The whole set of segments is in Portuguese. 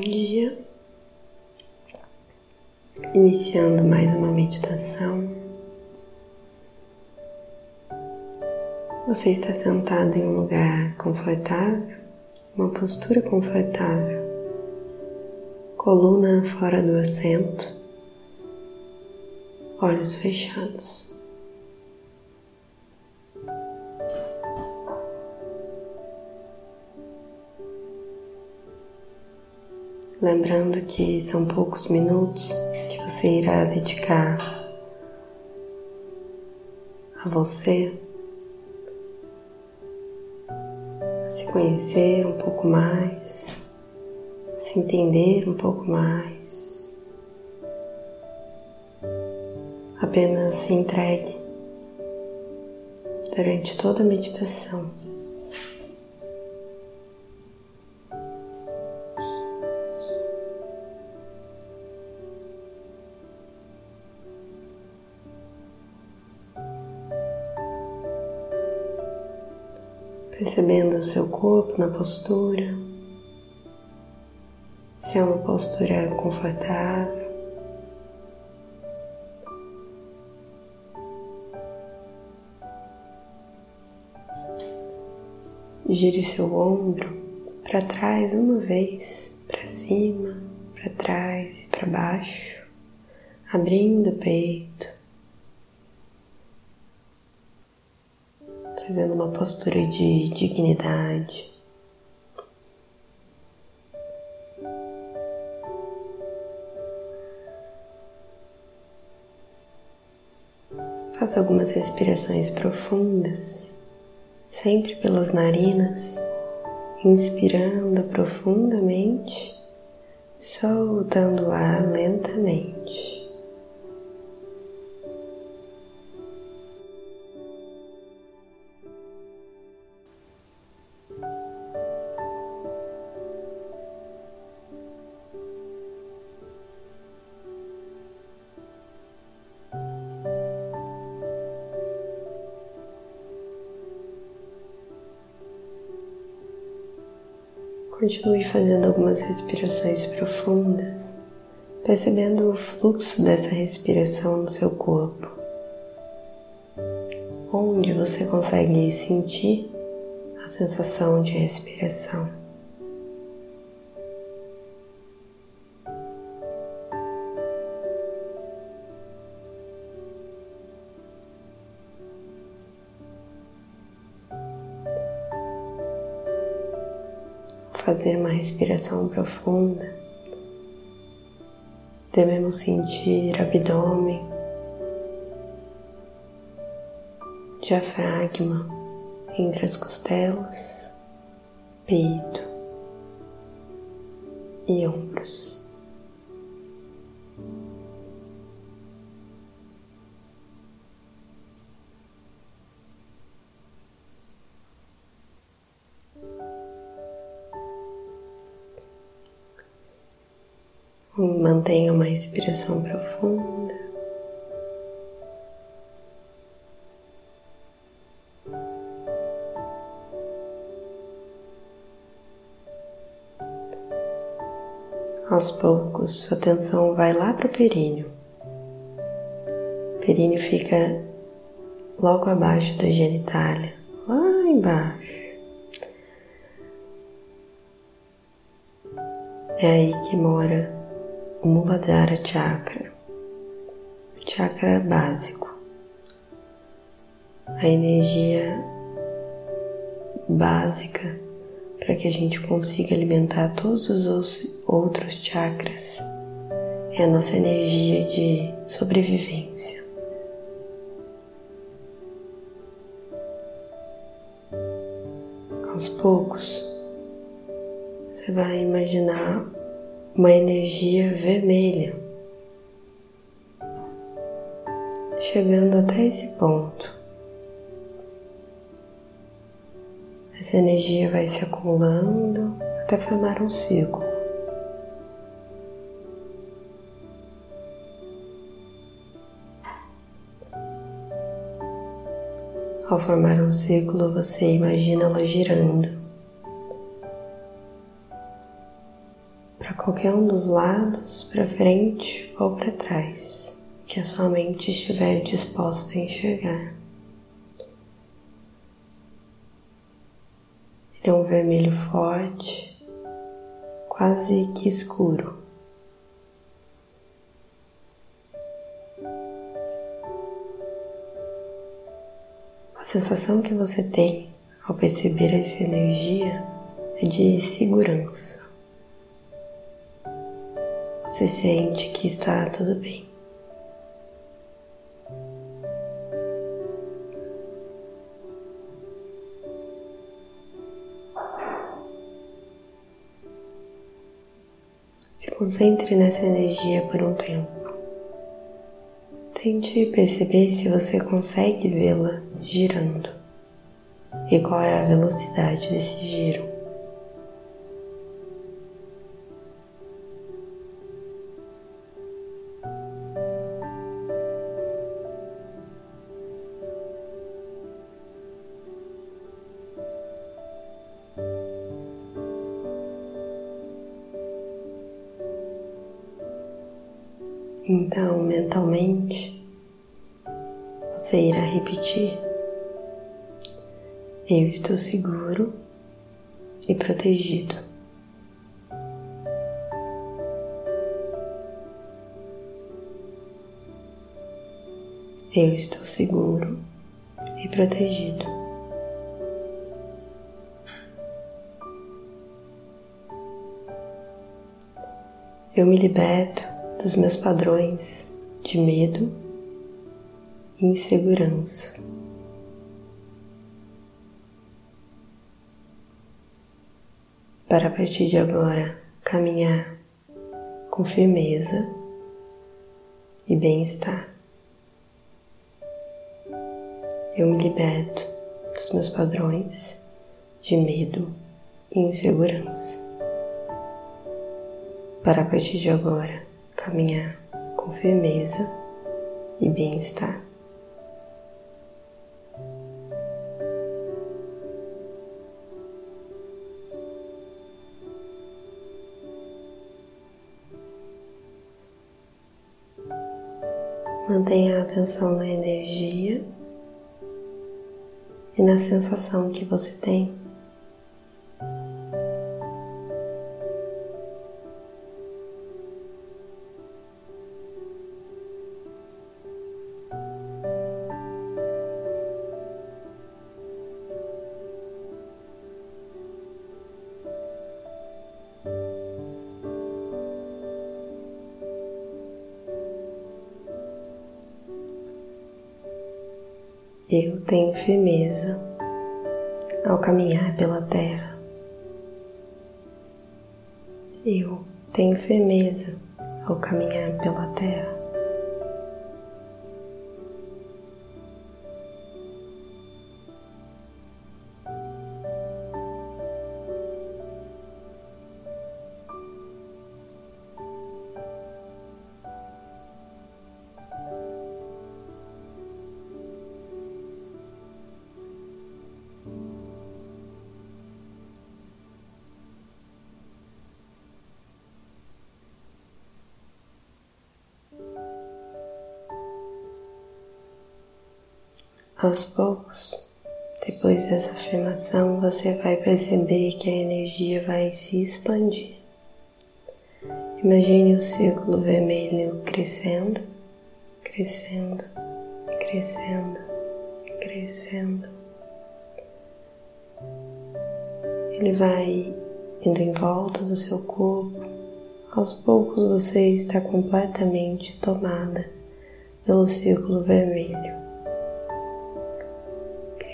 dia, iniciando mais uma meditação. Você está sentado em um lugar confortável, uma postura confortável, coluna fora do assento, olhos fechados. Lembrando que são poucos minutos que você irá dedicar a você, a se conhecer um pouco mais, a se entender um pouco mais. Apenas se entregue durante toda a meditação. Percebendo o seu corpo na postura, se é uma postura confortável. Gire seu ombro para trás uma vez, para cima, para trás e para baixo, abrindo o peito. Fazendo uma postura de dignidade. Faça algumas respirações profundas, sempre pelas narinas, inspirando profundamente, soltando o ar lentamente. Continue fazendo algumas respirações profundas, percebendo o fluxo dessa respiração no seu corpo. Onde você consegue sentir a sensação de respiração. Fazer uma respiração profunda, devemos sentir abdômen, diafragma entre as costelas, peito e ombros. Mantenha uma respiração profunda. Aos poucos, sua atenção vai lá para o períneo. O períneo fica logo abaixo da genitália, lá embaixo. É aí que mora Muladhara Chakra, o chakra básico, a energia básica para que a gente consiga alimentar todos os outros chakras. É a nossa energia de sobrevivência. Aos poucos, você vai imaginar uma energia vermelha, chegando até esse ponto. Essa energia vai se acumulando até formar um círculo. Ao formar um círculo, você imagina ela girando qualquer um dos lados, para frente ou para trás, que a sua mente estiver disposta a enxergar. Ele é um vermelho forte, quase que escuro. A sensação que você tem ao perceber essa energia é de segurança. Você sente que está tudo bem. Se concentre nessa energia por um tempo. Tente perceber se você consegue vê-la girando e qual é a velocidade desse giro. Então, mentalmente, você irá repetir: Eu estou seguro e protegido. Eu estou seguro e protegido. Eu me liberto dos meus padrões de medo e insegurança. Para a partir de agora caminhar com firmeza e bem-estar. Eu me liberto dos meus padrões de medo e insegurança. Para a partir de agora caminhar com firmeza e bem-estar. Mantenha a atenção na energia e na sensação que você tem. Eu tenho firmeza ao caminhar pela terra. Eu tenho firmeza ao caminhar pela terra. Aos poucos, depois dessa afirmação, você vai perceber que a energia vai se expandir. Imagine o círculo vermelho crescendo, crescendo, crescendo, crescendo. Ele vai indo em volta do seu corpo. Aos poucos você está completamente tomada pelo círculo vermelho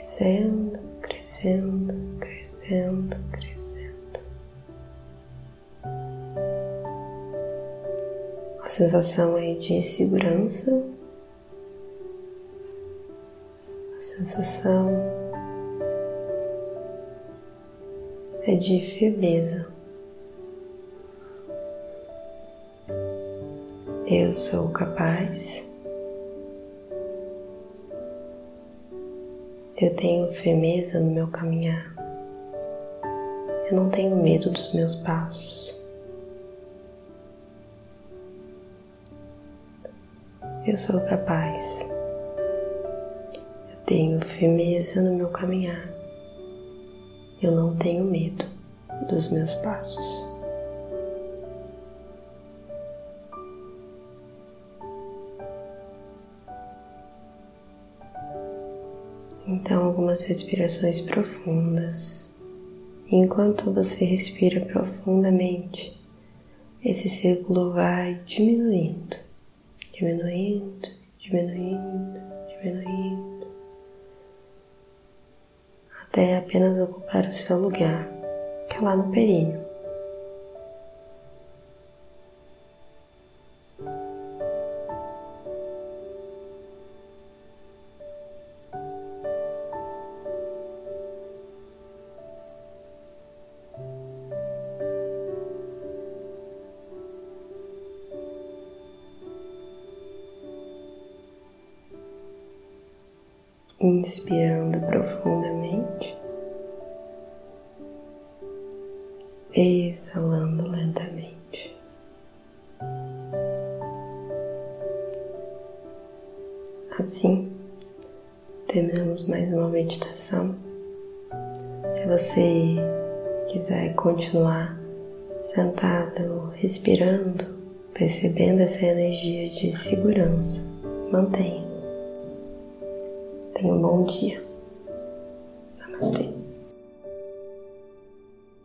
crescendo, crescendo, crescendo, crescendo. A sensação aí de segurança, a sensação é de firmeza. Eu sou capaz Eu tenho firmeza no meu caminhar. Eu não tenho medo dos meus passos. Eu sou capaz. Eu tenho firmeza no meu caminhar. Eu não tenho medo dos meus passos. Então, algumas respirações profundas. Enquanto você respira profundamente, esse círculo vai diminuindo, diminuindo, diminuindo, diminuindo, até apenas ocupar o seu lugar, que é lá no períneo. Inspirando profundamente, exalando lentamente. Assim, terminamos mais uma meditação. Se você quiser continuar sentado, respirando, percebendo essa energia de segurança, mantenha. Tenha um bom dia. Namastê.